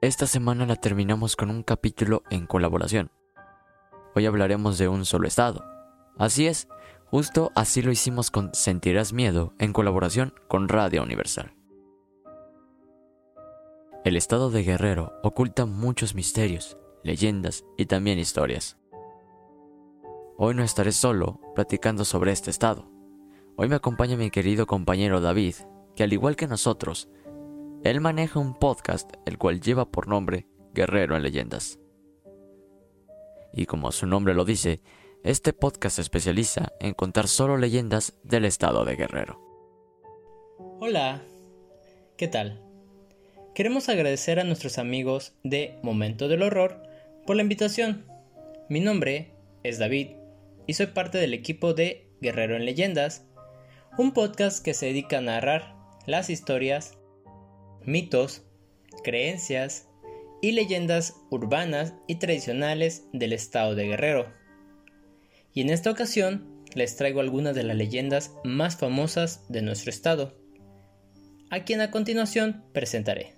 esta semana la terminamos con un capítulo en colaboración. Hoy hablaremos de un solo estado. Así es, justo así lo hicimos con Sentirás Miedo en colaboración con Radio Universal. El estado de Guerrero oculta muchos misterios, leyendas y también historias. Hoy no estaré solo platicando sobre este estado. Hoy me acompaña mi querido compañero David, que al igual que nosotros, él maneja un podcast el cual lleva por nombre Guerrero en Leyendas. Y como su nombre lo dice, este podcast se especializa en contar solo leyendas del estado de Guerrero. Hola, ¿qué tal? Queremos agradecer a nuestros amigos de Momento del Horror por la invitación. Mi nombre es David y soy parte del equipo de Guerrero en Leyendas, un podcast que se dedica a narrar las historias, mitos, creencias y leyendas urbanas y tradicionales del estado de Guerrero. Y en esta ocasión les traigo algunas de las leyendas más famosas de nuestro estado, a quien a continuación presentaré.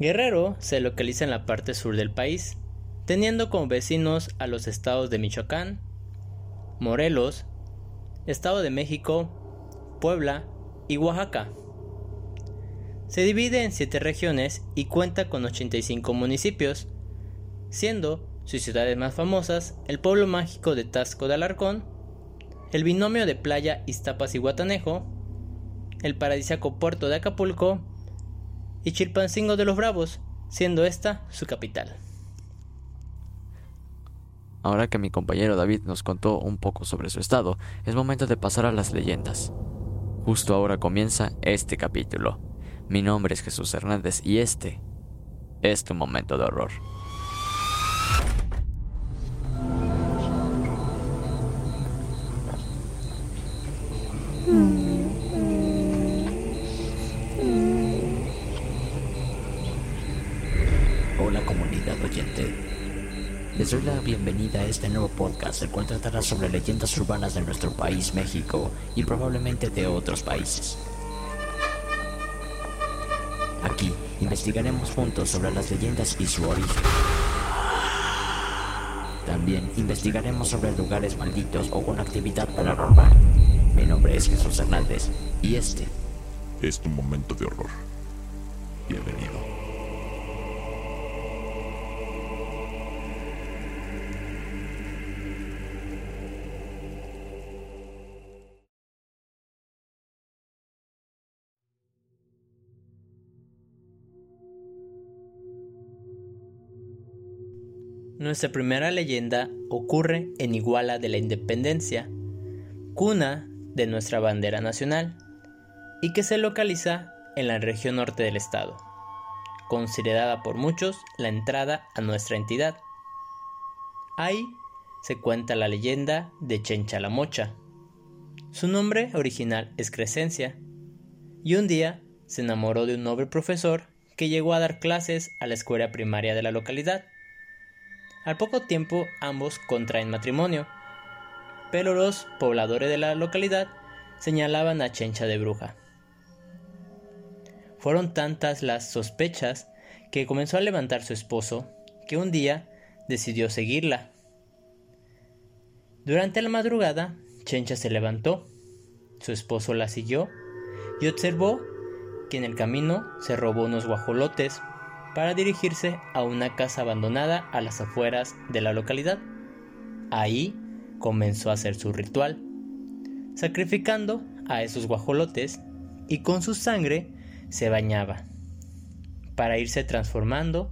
Guerrero se localiza en la parte sur del país, teniendo como vecinos a los estados de Michoacán, Morelos, Estado de México, Puebla y Oaxaca. Se divide en 7 regiones y cuenta con 85 municipios, siendo sus ciudades más famosas el pueblo mágico de Tasco de Alarcón, el binomio de playa Iztapas y Guatanejo, el paradisíaco puerto de Acapulco y Chilpancingo de los Bravos, siendo esta su capital. Ahora que mi compañero David nos contó un poco sobre su estado, es momento de pasar a las leyendas. Justo ahora comienza este capítulo. Mi nombre es Jesús Hernández y este es tu momento de horror. Bienvenida a este nuevo podcast, el cual tratará sobre leyendas urbanas de nuestro país, México, y probablemente de otros países. Aquí investigaremos juntos sobre las leyendas y su origen. También investigaremos sobre lugares malditos o con actividad paranormal. Mi nombre es Jesús Hernández y este Es tu momento de horror. Bienvenido. Nuestra primera leyenda ocurre en Iguala de la Independencia, cuna de nuestra bandera nacional, y que se localiza en la región norte del estado, considerada por muchos la entrada a nuestra entidad. Ahí se cuenta la leyenda de Chencha la Mocha. Su nombre original es Crescencia, y un día se enamoró de un noble profesor que llegó a dar clases a la escuela primaria de la localidad. Al poco tiempo ambos contraen matrimonio, pero los pobladores de la localidad señalaban a Chencha de bruja. Fueron tantas las sospechas que comenzó a levantar su esposo que un día decidió seguirla. Durante la madrugada, Chencha se levantó, su esposo la siguió y observó que en el camino se robó unos guajolotes para dirigirse a una casa abandonada a las afueras de la localidad. Ahí comenzó a hacer su ritual, sacrificando a esos guajolotes y con su sangre se bañaba, para irse transformando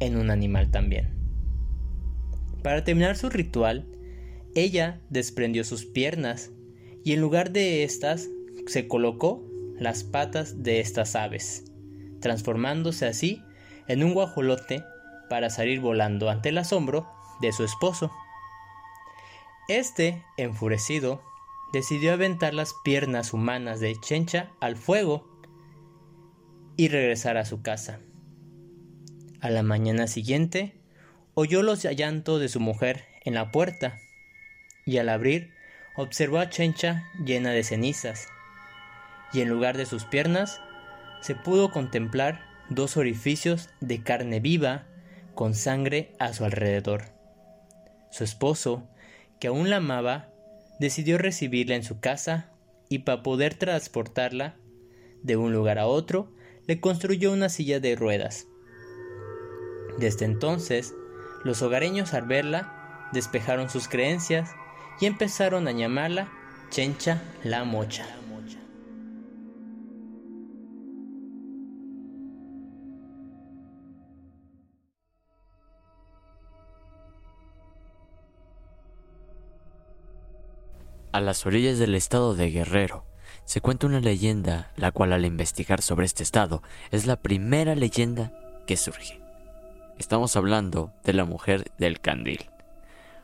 en un animal también. Para terminar su ritual, ella desprendió sus piernas y en lugar de estas se colocó las patas de estas aves, transformándose así en un guajolote para salir volando ante el asombro de su esposo. Este, enfurecido, decidió aventar las piernas humanas de Chencha al fuego y regresar a su casa. A la mañana siguiente, oyó los llantos de su mujer en la puerta y al abrir observó a Chencha llena de cenizas y en lugar de sus piernas se pudo contemplar dos orificios de carne viva con sangre a su alrededor. Su esposo, que aún la amaba, decidió recibirla en su casa y para poder transportarla de un lugar a otro, le construyó una silla de ruedas. Desde entonces, los hogareños al verla despejaron sus creencias y empezaron a llamarla Chencha la Mocha. A las orillas del estado de Guerrero se cuenta una leyenda, la cual al investigar sobre este estado es la primera leyenda que surge. Estamos hablando de la mujer del candil,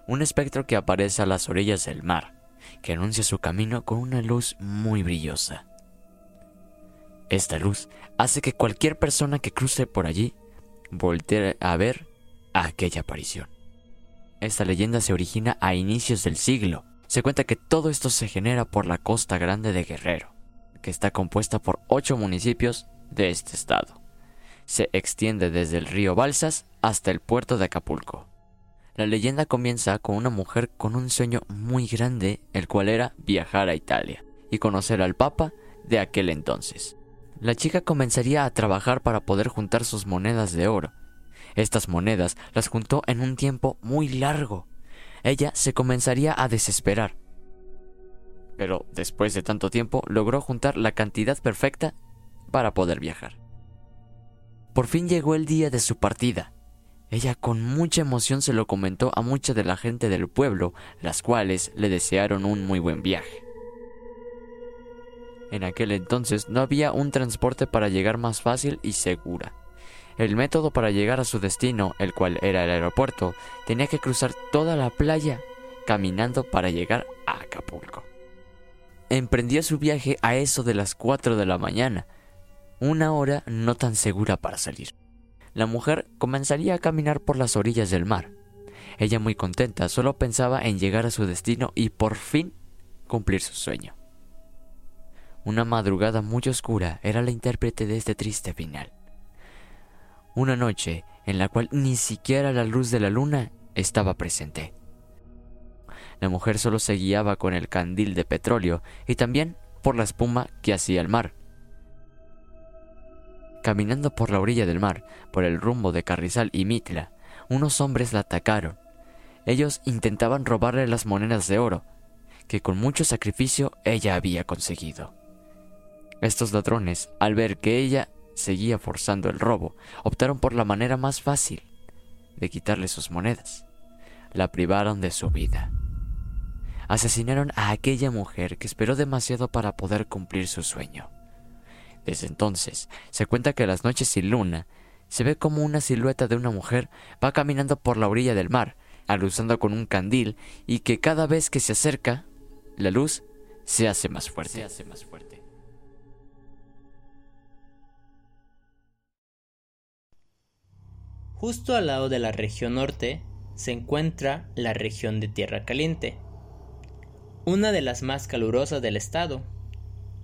un espectro que aparece a las orillas del mar, que anuncia su camino con una luz muy brillosa. Esta luz hace que cualquier persona que cruce por allí voltee a ver aquella aparición. Esta leyenda se origina a inicios del siglo se cuenta que todo esto se genera por la costa grande de Guerrero, que está compuesta por ocho municipios de este estado. Se extiende desde el río Balsas hasta el puerto de Acapulco. La leyenda comienza con una mujer con un sueño muy grande, el cual era viajar a Italia y conocer al Papa de aquel entonces. La chica comenzaría a trabajar para poder juntar sus monedas de oro. Estas monedas las juntó en un tiempo muy largo, ella se comenzaría a desesperar. Pero después de tanto tiempo logró juntar la cantidad perfecta para poder viajar. Por fin llegó el día de su partida. Ella con mucha emoción se lo comentó a mucha de la gente del pueblo, las cuales le desearon un muy buen viaje. En aquel entonces no había un transporte para llegar más fácil y segura. El método para llegar a su destino, el cual era el aeropuerto, tenía que cruzar toda la playa caminando para llegar a Acapulco. Emprendió su viaje a eso de las 4 de la mañana, una hora no tan segura para salir. La mujer comenzaría a caminar por las orillas del mar. Ella muy contenta solo pensaba en llegar a su destino y por fin cumplir su sueño. Una madrugada muy oscura era la intérprete de este triste final una noche en la cual ni siquiera la luz de la luna estaba presente. La mujer solo se guiaba con el candil de petróleo y también por la espuma que hacía el mar. Caminando por la orilla del mar, por el rumbo de Carrizal y Mitla, unos hombres la atacaron. Ellos intentaban robarle las monedas de oro, que con mucho sacrificio ella había conseguido. Estos ladrones, al ver que ella seguía forzando el robo, optaron por la manera más fácil, de quitarle sus monedas. La privaron de su vida. Asesinaron a aquella mujer que esperó demasiado para poder cumplir su sueño. Desde entonces, se cuenta que las noches sin luna se ve como una silueta de una mujer va caminando por la orilla del mar, aluzando con un candil y que cada vez que se acerca, la luz se hace más fuerte. Se hace más fuerte. Justo al lado de la región norte se encuentra la región de Tierra Caliente, una de las más calurosas del estado.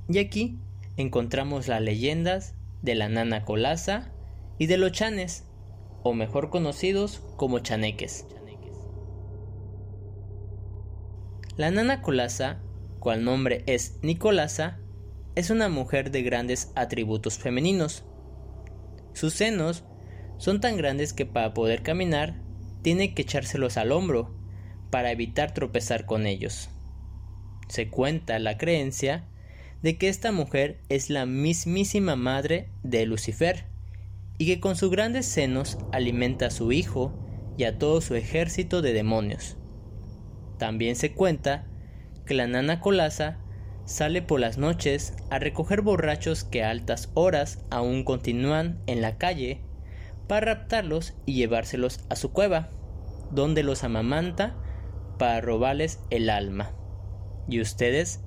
Y aquí encontramos las leyendas de la nana colaza y de los chanes, o mejor conocidos como chaneques. La nana colaza, cual nombre es Nicolasa, es una mujer de grandes atributos femeninos. Sus senos son tan grandes que para poder caminar tiene que echárselos al hombro para evitar tropezar con ellos. Se cuenta la creencia de que esta mujer es la mismísima madre de Lucifer y que con sus grandes senos alimenta a su hijo y a todo su ejército de demonios. También se cuenta que la nana Colasa sale por las noches a recoger borrachos que a altas horas aún continúan en la calle para raptarlos y llevárselos a su cueva, donde los amamanta para robarles el alma. ¿Y ustedes?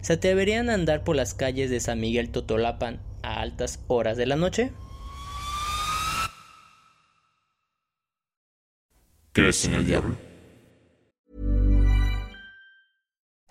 ¿Se atreverían a andar por las calles de San Miguel Totolapan a altas horas de la noche? ¿Crees en el diablo?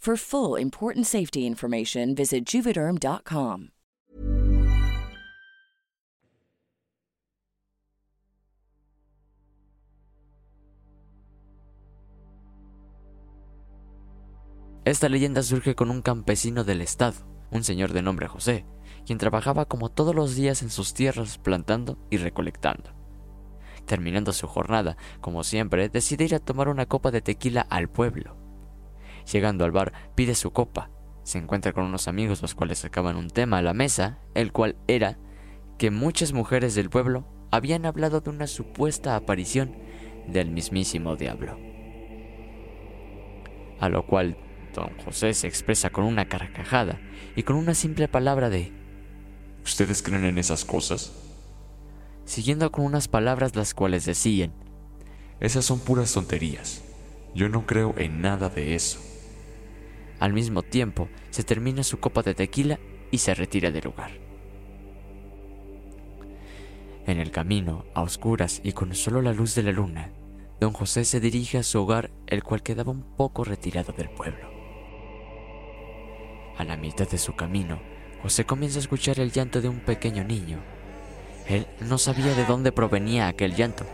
For full important safety information, visit juvederm.com. Esta leyenda surge con un campesino del estado, un señor de nombre José, quien trabajaba como todos los días en sus tierras plantando y recolectando. Terminando su jornada, como siempre, decide ir a tomar una copa de tequila al pueblo. Llegando al bar, pide su copa. Se encuentra con unos amigos los cuales sacaban un tema a la mesa, el cual era que muchas mujeres del pueblo habían hablado de una supuesta aparición del mismísimo diablo. A lo cual don José se expresa con una carcajada y con una simple palabra de ¿Ustedes creen en esas cosas? siguiendo con unas palabras las cuales decían Esas son puras tonterías. Yo no creo en nada de eso. Al mismo tiempo, se termina su copa de tequila y se retira del lugar. En el camino, a oscuras y con solo la luz de la luna, don José se dirige a su hogar, el cual quedaba un poco retirado del pueblo. A la mitad de su camino, José comienza a escuchar el llanto de un pequeño niño. Él no sabía de dónde provenía aquel llanto.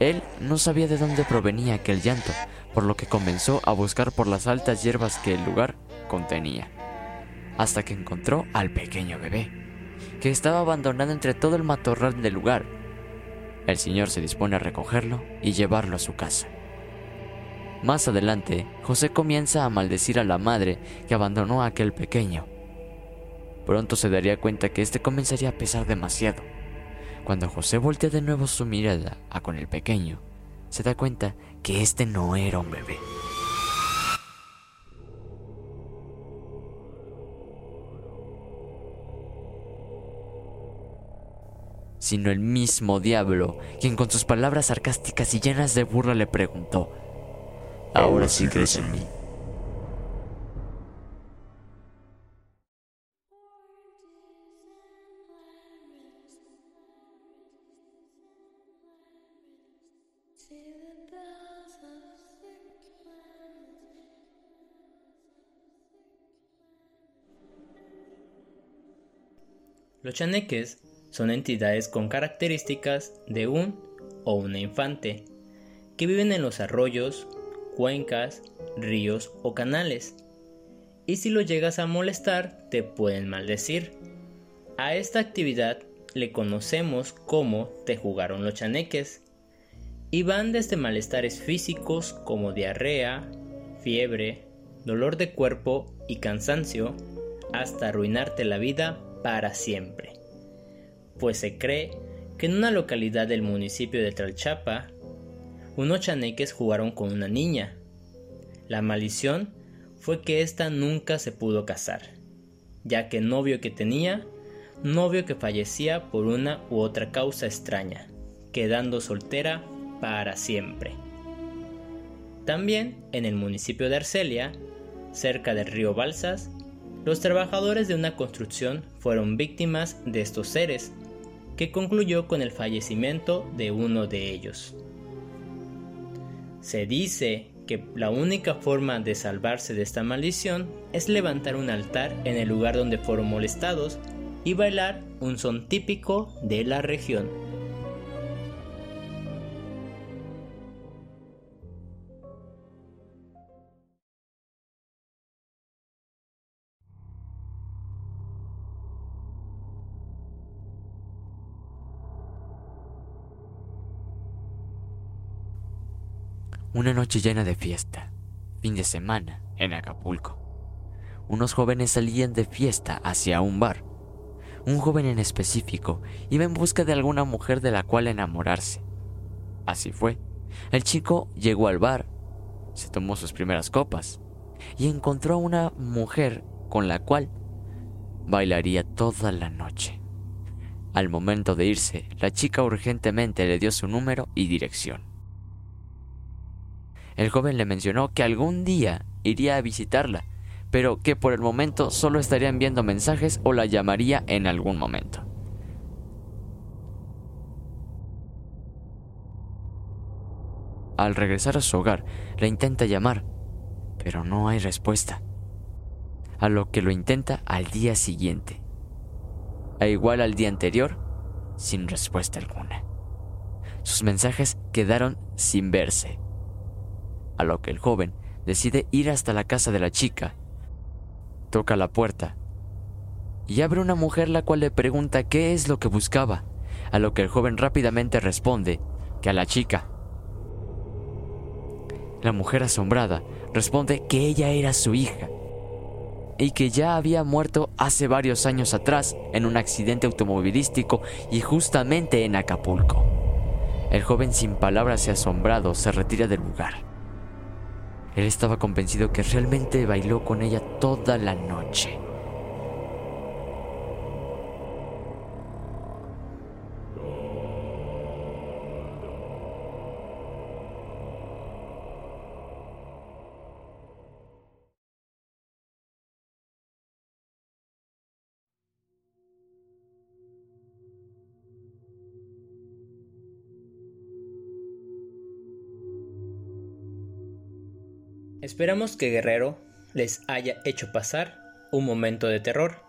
Él no sabía de dónde provenía aquel llanto, por lo que comenzó a buscar por las altas hierbas que el lugar contenía, hasta que encontró al pequeño bebé, que estaba abandonado entre todo el matorral del lugar. El señor se dispone a recogerlo y llevarlo a su casa. Más adelante, José comienza a maldecir a la madre que abandonó a aquel pequeño. Pronto se daría cuenta que este comenzaría a pesar demasiado. Cuando José voltea de nuevo su mirada a con el pequeño, se da cuenta que este no era un bebé. sino el mismo diablo, quien con sus palabras sarcásticas y llenas de burla le preguntó, ¿Ahora sí crees en mí? Los chaneques son entidades con características de un o una infante, que viven en los arroyos, cuencas, ríos o canales. Y si lo llegas a molestar, te pueden maldecir. A esta actividad le conocemos como te jugaron los chaneques. Y van desde malestares físicos como diarrea, fiebre, dolor de cuerpo y cansancio, hasta arruinarte la vida para siempre. Pues se cree que en una localidad del municipio de Tralchapa, unos chaneques jugaron con una niña. La maldición fue que ésta nunca se pudo casar, ya que el novio que tenía, novio que fallecía por una u otra causa extraña, quedando soltera para siempre. También en el municipio de Arcelia, cerca del río Balsas, los trabajadores de una construcción fueron víctimas de estos seres, que concluyó con el fallecimiento de uno de ellos. Se dice que la única forma de salvarse de esta maldición es levantar un altar en el lugar donde fueron molestados y bailar un son típico de la región. Una noche llena de fiesta, fin de semana, en Acapulco. Unos jóvenes salían de fiesta hacia un bar. Un joven en específico iba en busca de alguna mujer de la cual enamorarse. Así fue. El chico llegó al bar, se tomó sus primeras copas y encontró a una mujer con la cual bailaría toda la noche. Al momento de irse, la chica urgentemente le dio su número y dirección. El joven le mencionó que algún día iría a visitarla, pero que por el momento solo estaría enviando mensajes o la llamaría en algún momento. Al regresar a su hogar, la intenta llamar, pero no hay respuesta. A lo que lo intenta al día siguiente. A igual al día anterior, sin respuesta alguna. Sus mensajes quedaron sin verse a lo que el joven decide ir hasta la casa de la chica. Toca la puerta y abre una mujer la cual le pregunta qué es lo que buscaba, a lo que el joven rápidamente responde que a la chica. La mujer asombrada responde que ella era su hija y que ya había muerto hace varios años atrás en un accidente automovilístico y justamente en Acapulco. El joven sin palabras y asombrado se retira del lugar. Él estaba convencido que realmente bailó con ella toda la noche. Esperamos que Guerrero les haya hecho pasar un momento de terror.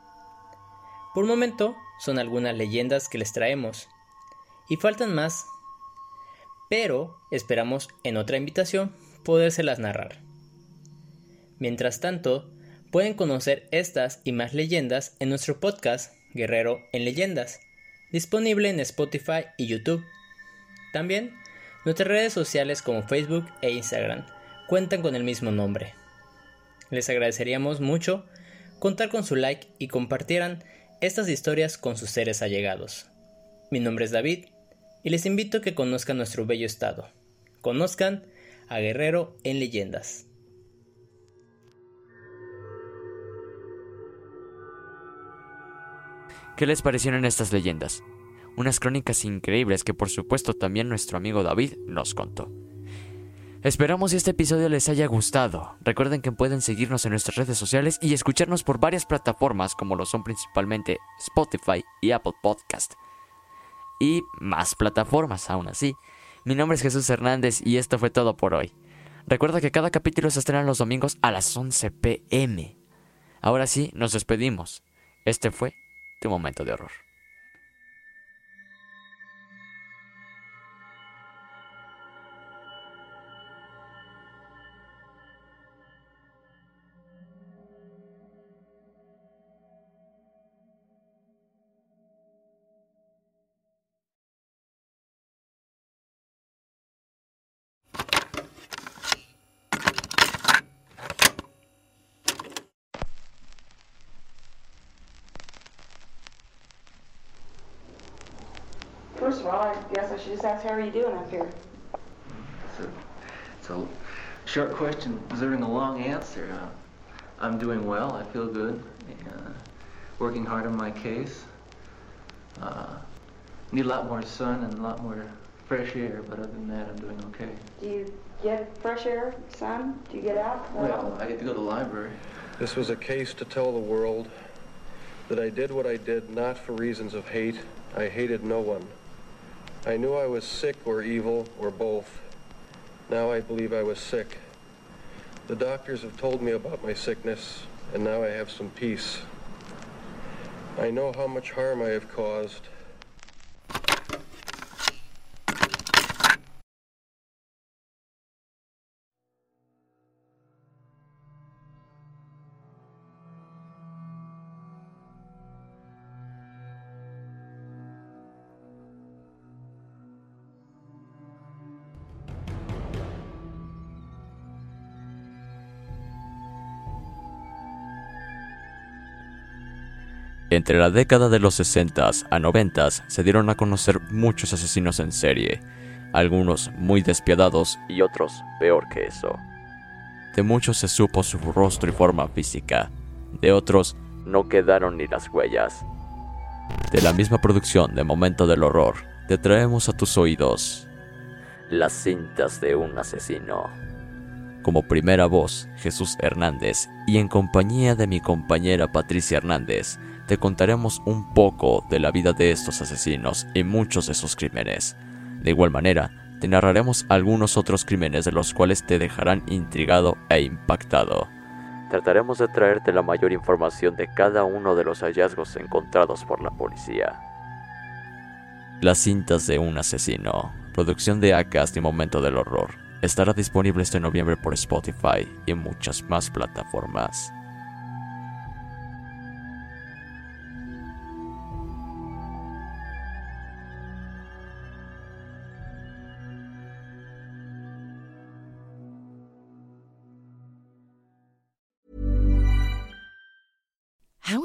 Por momento son algunas leyendas que les traemos. Y faltan más. Pero esperamos en otra invitación podérselas narrar. Mientras tanto, pueden conocer estas y más leyendas en nuestro podcast Guerrero en Leyendas, disponible en Spotify y YouTube. También, nuestras redes sociales como Facebook e Instagram cuentan con el mismo nombre. Les agradeceríamos mucho contar con su like y compartieran estas historias con sus seres allegados. Mi nombre es David y les invito a que conozcan nuestro bello estado. Conozcan a Guerrero en Leyendas. ¿Qué les parecieron estas leyendas? Unas crónicas increíbles que por supuesto también nuestro amigo David nos contó. Esperamos que este episodio les haya gustado. Recuerden que pueden seguirnos en nuestras redes sociales y escucharnos por varias plataformas como lo son principalmente Spotify y Apple Podcast. Y más plataformas aún así. Mi nombre es Jesús Hernández y esto fue todo por hoy. Recuerda que cada capítulo se estrena los domingos a las 11 pm. Ahora sí, nos despedimos. Este fue tu momento de horror. First of all, I guess I should just ask how are you doing up here? It's a, short question deserving a long answer. Uh, I'm doing well. I feel good. Uh, working hard on my case. Uh, need a lot more sun and a lot more fresh air, but other than that, I'm doing okay. Do you get fresh air, sun? Do you get out? Well, I get to go to the library. This was a case to tell the world that I did what I did not for reasons of hate. I hated no one. I knew I was sick or evil or both. Now I believe I was sick. The doctors have told me about my sickness, and now I have some peace. I know how much harm I have caused. Entre la década de los 60 a 90 se dieron a conocer muchos asesinos en serie, algunos muy despiadados y otros peor que eso. De muchos se supo su rostro y forma física, de otros no quedaron ni las huellas. De la misma producción de Momento del Horror, te traemos a tus oídos las cintas de un asesino. Como primera voz, Jesús Hernández, y en compañía de mi compañera Patricia Hernández, te contaremos un poco de la vida de estos asesinos y muchos de sus crímenes. De igual manera, te narraremos algunos otros crímenes de los cuales te dejarán intrigado e impactado. Trataremos de traerte la mayor información de cada uno de los hallazgos encontrados por la policía. Las cintas de un asesino, producción de Acast y Momento del Horror, estará disponible este noviembre por Spotify y muchas más plataformas.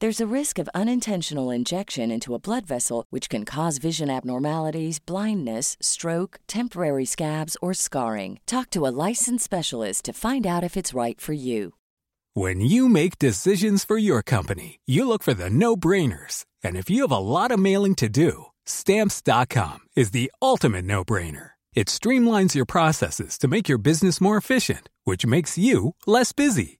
There's a risk of unintentional injection into a blood vessel, which can cause vision abnormalities, blindness, stroke, temporary scabs, or scarring. Talk to a licensed specialist to find out if it's right for you. When you make decisions for your company, you look for the no brainers. And if you have a lot of mailing to do, stamps.com is the ultimate no brainer. It streamlines your processes to make your business more efficient, which makes you less busy.